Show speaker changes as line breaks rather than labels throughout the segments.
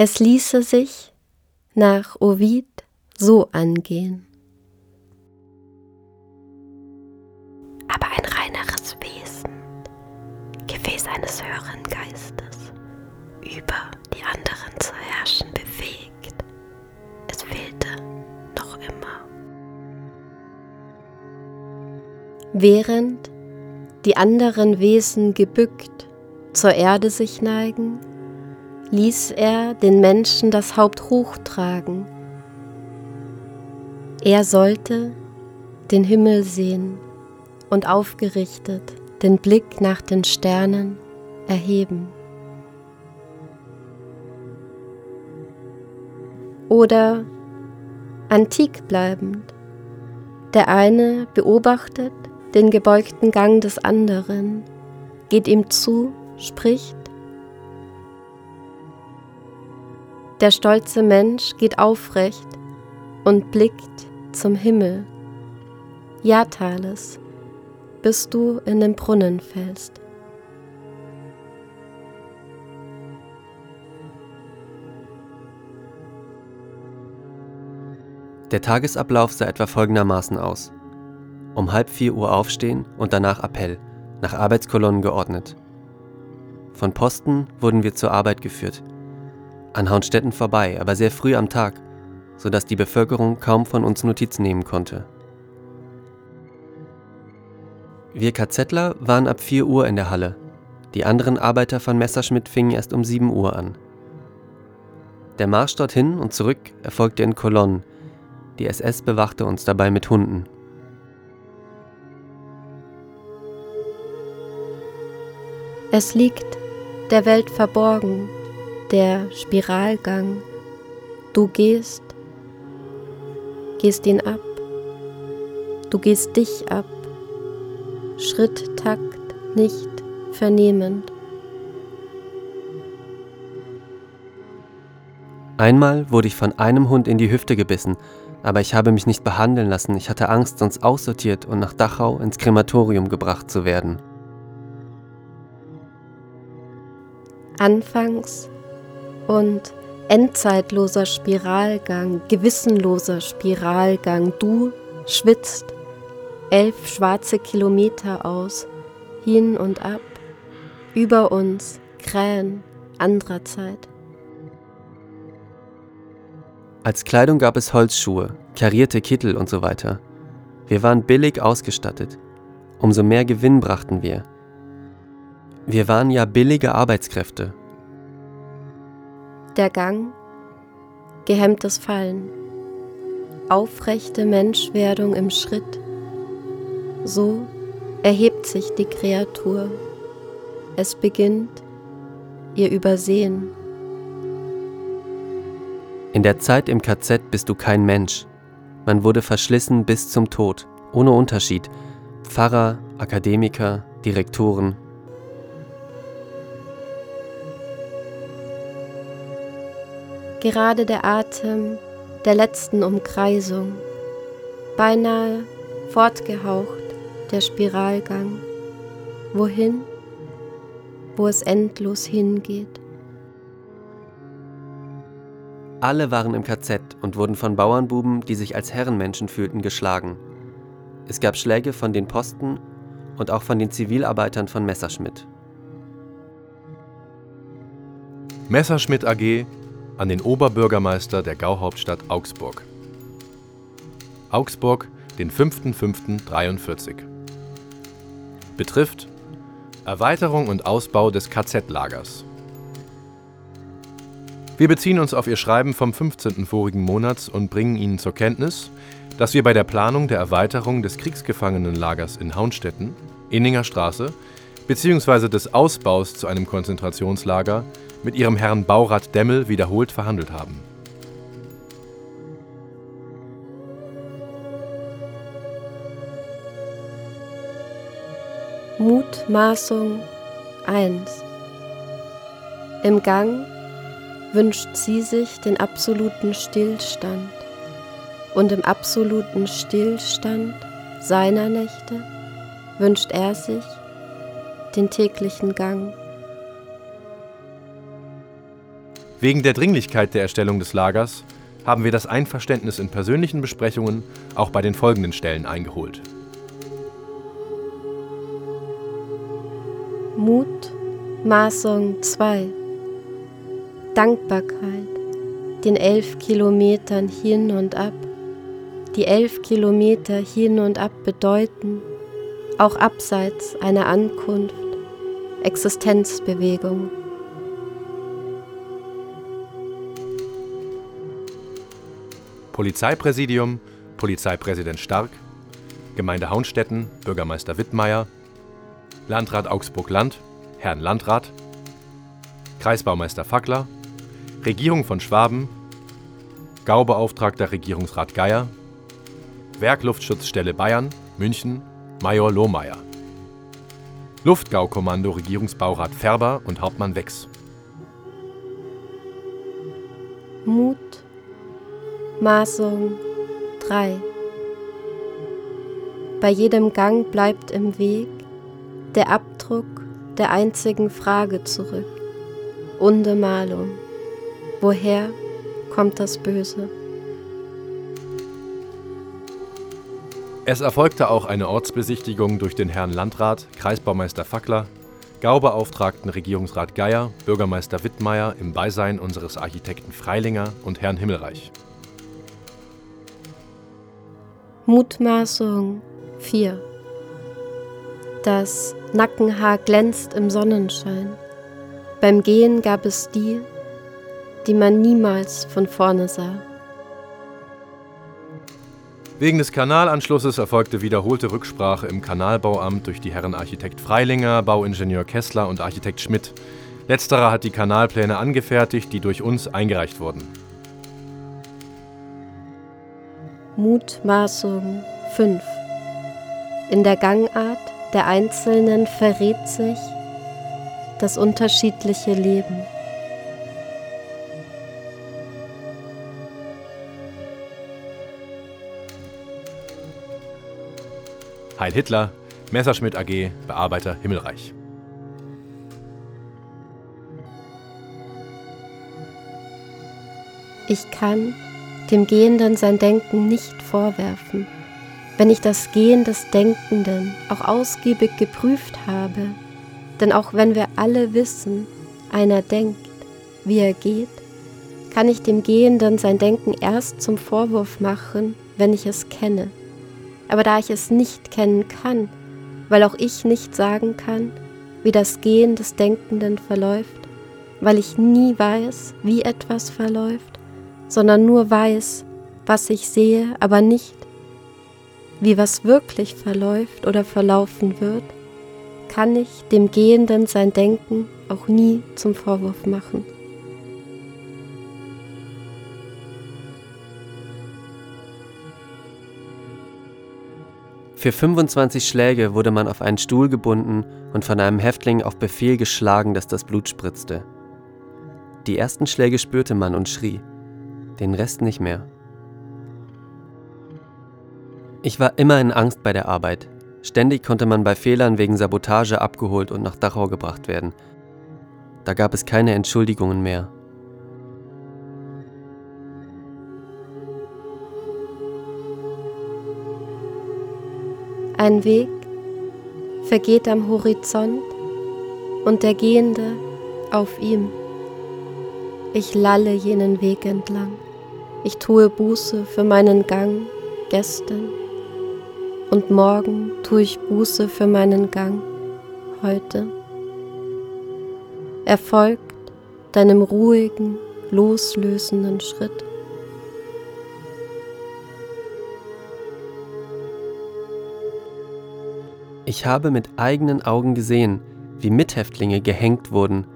Es ließe sich nach Ovid so angehen.
Aber ein reineres Wesen, Gefäß eines höheren Geistes, über die anderen zu herrschen bewegt, es fehlte noch immer.
Während die anderen Wesen gebückt zur Erde sich neigen, ließ er den Menschen das Haupt hochtragen. Er sollte den Himmel sehen und aufgerichtet den Blick nach den Sternen erheben. Oder antik bleibend, der eine beobachtet den gebeugten Gang des anderen, geht ihm zu, spricht, Der stolze Mensch geht aufrecht und blickt zum Himmel. Ja, Thales, bis du in den Brunnen fällst.
Der Tagesablauf sah etwa folgendermaßen aus. Um halb vier Uhr aufstehen und danach Appell, nach Arbeitskolonnen geordnet. Von Posten wurden wir zur Arbeit geführt, an Haunstetten vorbei, aber sehr früh am Tag, sodass die Bevölkerung kaum von uns Notiz nehmen konnte. Wir KZler waren ab 4 Uhr in der Halle. Die anderen Arbeiter von Messerschmitt fingen erst um 7 Uhr an. Der Marsch dorthin und zurück erfolgte in Kolonnen. Die SS bewachte uns dabei mit Hunden.
Es liegt der Welt verborgen, der Spiralgang. Du gehst, gehst ihn ab, du gehst dich ab, Schritttakt nicht vernehmend.
Einmal wurde ich von einem Hund in die Hüfte gebissen, aber ich habe mich nicht behandeln lassen. Ich hatte Angst, sonst aussortiert und nach Dachau ins Krematorium gebracht zu werden.
Anfangs und endzeitloser Spiralgang, gewissenloser Spiralgang. Du schwitzt elf schwarze Kilometer aus, hin und ab, über uns Krähen anderer Zeit.
Als Kleidung gab es Holzschuhe, karierte Kittel und so weiter. Wir waren billig ausgestattet. Umso mehr Gewinn brachten wir. Wir waren ja billige Arbeitskräfte
der Gang, gehemmtes Fallen, aufrechte Menschwerdung im Schritt. So erhebt sich die Kreatur. Es beginnt ihr Übersehen.
In der Zeit im KZ bist du kein Mensch. Man wurde verschlissen bis zum Tod, ohne Unterschied. Pfarrer, Akademiker, Direktoren,
gerade der Atem der letzten Umkreisung, beinahe fortgehaucht der Spiralgang, wohin, wo es endlos hingeht.
Alle waren im KZ und wurden von Bauernbuben, die sich als Herrenmenschen fühlten, geschlagen. Es gab Schläge von den Posten und auch von den Zivilarbeitern von Messerschmitt.
Messerschmitt AG an den Oberbürgermeister der Gauhauptstadt Augsburg. Augsburg, den 5.5.43. Betrifft Erweiterung und Ausbau des KZ-Lagers. Wir beziehen uns auf Ihr Schreiben vom 15. vorigen Monats und bringen Ihnen zur Kenntnis, dass wir bei der Planung der Erweiterung des Kriegsgefangenenlagers in Haunstetten, Inninger Straße, bzw. des Ausbaus zu einem Konzentrationslager mit ihrem Herrn Baurat Demmel wiederholt verhandelt haben.
Mutmaßung 1 Im Gang wünscht sie sich den absoluten Stillstand und im absoluten Stillstand seiner Nächte wünscht er sich den täglichen Gang.
Wegen der Dringlichkeit der Erstellung des Lagers haben wir das Einverständnis in persönlichen Besprechungen auch bei den folgenden Stellen eingeholt.
Mut, Maßung 2. Dankbarkeit, den elf Kilometern hin und ab. Die elf Kilometer hin und ab bedeuten, auch abseits einer Ankunft, Existenzbewegung.
Polizeipräsidium, Polizeipräsident Stark, Gemeinde Haunstetten, Bürgermeister Wittmeier, Landrat Augsburg-Land, Herrn Landrat, Kreisbaumeister Fackler, Regierung von Schwaben, Gaubeauftragter Regierungsrat Geier, Werkluftschutzstelle Bayern, München, Major Lohmeier. Luftgaukommando Regierungsbaurat Färber und Hauptmann Wex.
Mut, Maßung 3. Bei jedem Gang bleibt im Weg der Abdruck der einzigen Frage zurück. Unde Malung. Woher kommt das Böse?
Es erfolgte auch eine Ortsbesichtigung durch den Herrn Landrat, Kreisbaumeister Fackler, Gaubeauftragten Regierungsrat Geier, Bürgermeister Wittmeier im Beisein unseres Architekten Freilinger und Herrn Himmelreich.
Mutmaßung 4 Das Nackenhaar glänzt im Sonnenschein. Beim Gehen gab es die, die man niemals von vorne sah.
Wegen des Kanalanschlusses erfolgte wiederholte Rücksprache im Kanalbauamt durch die Herren Architekt Freilinger, Bauingenieur Kessler und Architekt Schmidt. Letzterer hat die Kanalpläne angefertigt, die durch uns eingereicht wurden.
Mutmaßung 5 In der Gangart der Einzelnen verrät sich das unterschiedliche Leben.
Heil Hitler, Messerschmitt AG, Bearbeiter Himmelreich.
Ich kann dem Gehenden sein Denken nicht vorwerfen. Wenn ich das Gehen des Denkenden auch ausgiebig geprüft habe, denn auch wenn wir alle wissen, einer denkt, wie er geht, kann ich dem Gehenden sein Denken erst zum Vorwurf machen, wenn ich es kenne. Aber da ich es nicht kennen kann, weil auch ich nicht sagen kann, wie das Gehen des Denkenden verläuft, weil ich nie weiß, wie etwas verläuft, sondern nur weiß, was ich sehe, aber nicht, wie was wirklich verläuft oder verlaufen wird, kann ich dem Gehenden sein Denken auch nie zum Vorwurf machen.
Für 25 Schläge wurde man auf einen Stuhl gebunden und von einem Häftling auf Befehl geschlagen, dass das Blut spritzte. Die ersten Schläge spürte man und schrie den Rest nicht mehr. Ich war immer in Angst bei der Arbeit. Ständig konnte man bei Fehlern wegen Sabotage abgeholt und nach Dachau gebracht werden. Da gab es keine Entschuldigungen mehr.
Ein Weg vergeht am Horizont und der Gehende auf ihm. Ich lalle jenen Weg entlang. Ich tue Buße für meinen Gang gestern und morgen tue ich Buße für meinen Gang heute. Er folgt deinem ruhigen, loslösenden Schritt.
Ich habe mit eigenen Augen gesehen, wie Mithäftlinge gehängt wurden,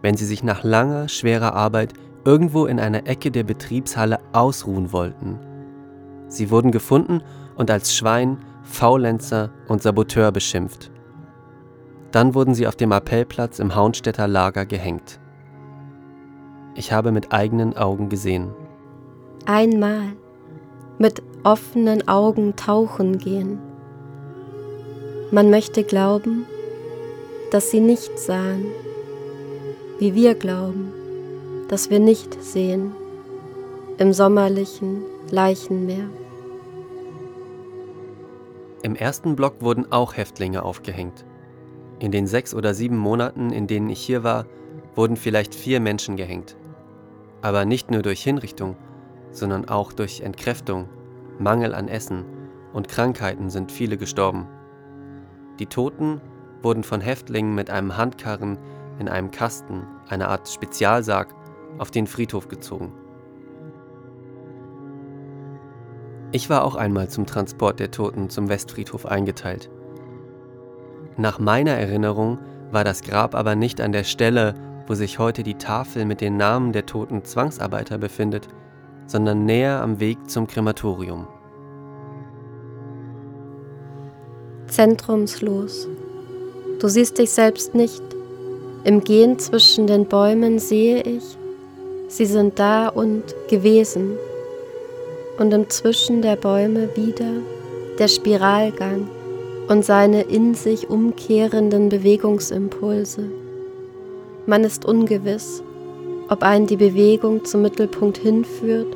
wenn sie sich nach langer, schwerer Arbeit irgendwo in einer Ecke der Betriebshalle ausruhen wollten. Sie wurden gefunden und als Schwein, Faulenzer und Saboteur beschimpft. Dann wurden sie auf dem Appellplatz im Haunstädter Lager gehängt. Ich habe mit eigenen Augen gesehen.
Einmal mit offenen Augen tauchen gehen. Man möchte glauben, dass sie nicht sahen, wie wir glauben das wir nicht sehen, im sommerlichen Leichenmeer.
Im ersten Block wurden auch Häftlinge aufgehängt. In den sechs oder sieben Monaten, in denen ich hier war, wurden vielleicht vier Menschen gehängt. Aber nicht nur durch Hinrichtung, sondern auch durch Entkräftung, Mangel an Essen und Krankheiten sind viele gestorben. Die Toten wurden von Häftlingen mit einem Handkarren in einem Kasten, einer Art Spezialsarg, auf den Friedhof gezogen. Ich war auch einmal zum Transport der Toten zum Westfriedhof eingeteilt. Nach meiner Erinnerung war das Grab aber nicht an der Stelle, wo sich heute die Tafel mit den Namen der toten Zwangsarbeiter befindet, sondern näher am Weg zum Krematorium.
Zentrumslos. Du siehst dich selbst nicht. Im Gehen zwischen den Bäumen sehe ich, sie sind da und gewesen. Und im Zwischen der Bäume wieder der Spiralgang und seine in sich umkehrenden Bewegungsimpulse. Man ist ungewiss, ob einen die Bewegung zum Mittelpunkt hinführt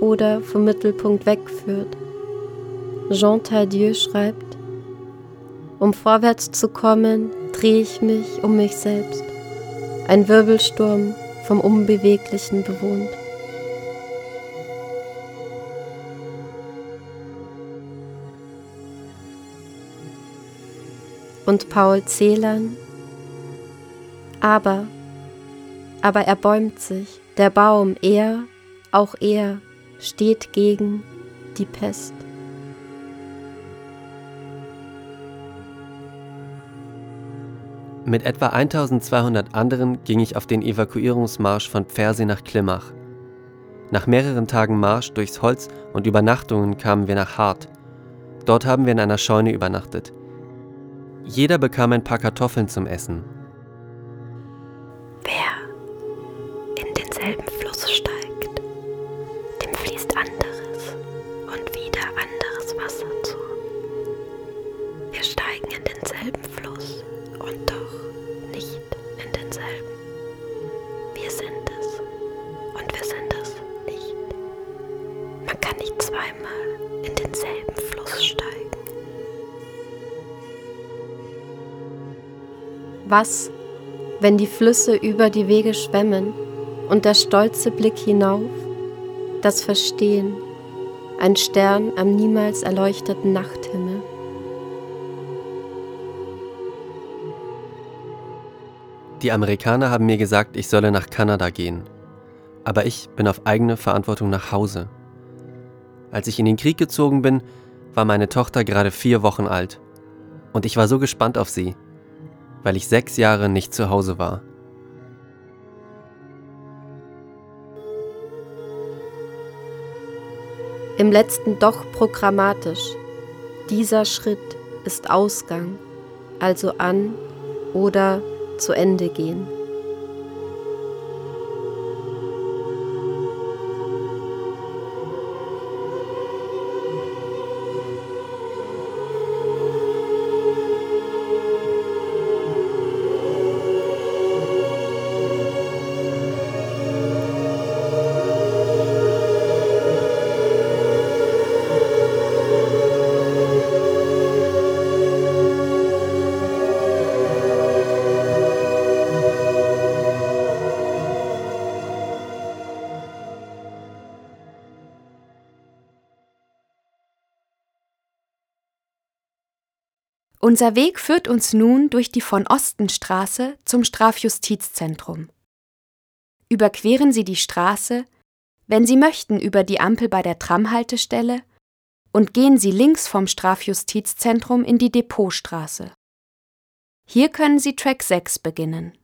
oder vom Mittelpunkt wegführt. Jean Tardieu schreibt, um vorwärts zu kommen, drehe ich mich um mich selbst. Ein Wirbelsturm vom Unbeweglichen bewohnt. Und Paul Celan. Aber, aber er bäumt sich, der Baum, er, auch er, steht gegen die Pest.
Mit etwa 1200 anderen ging ich auf den Evakuierungsmarsch von Pfersee nach Klimach. Nach mehreren Tagen Marsch durchs Holz und Übernachtungen kamen wir nach Hart. Dort haben wir in einer Scheune übernachtet. Jeder bekam ein paar Kartoffeln zum Essen.
Wer in denselben Fluss steigt, dem fließt anderes und wieder anderes Wasser
Was, wenn die Flüsse über die Wege schwemmen und der stolze Blick hinauf, das Verstehen, ein Stern am niemals erleuchteten Nachthimmel?
Die Amerikaner haben mir gesagt, ich solle nach Kanada gehen. Aber ich bin auf eigene Verantwortung nach Hause. Als ich in den Krieg gezogen bin, war meine Tochter gerade vier Wochen alt. Und ich war so gespannt auf sie, weil ich sechs Jahre nicht zu Hause war.
Im letzten doch programmatisch. Dieser Schritt ist Ausgang, also an oder zu Ende gehen.
Unser Weg führt uns nun durch die von Ostenstraße zum Strafjustizzentrum. Überqueren Sie die Straße, wenn Sie möchten, über die Ampel bei der Tramhaltestelle und gehen Sie links vom Strafjustizzentrum in die Depotstraße. Hier können Sie Track 6 beginnen.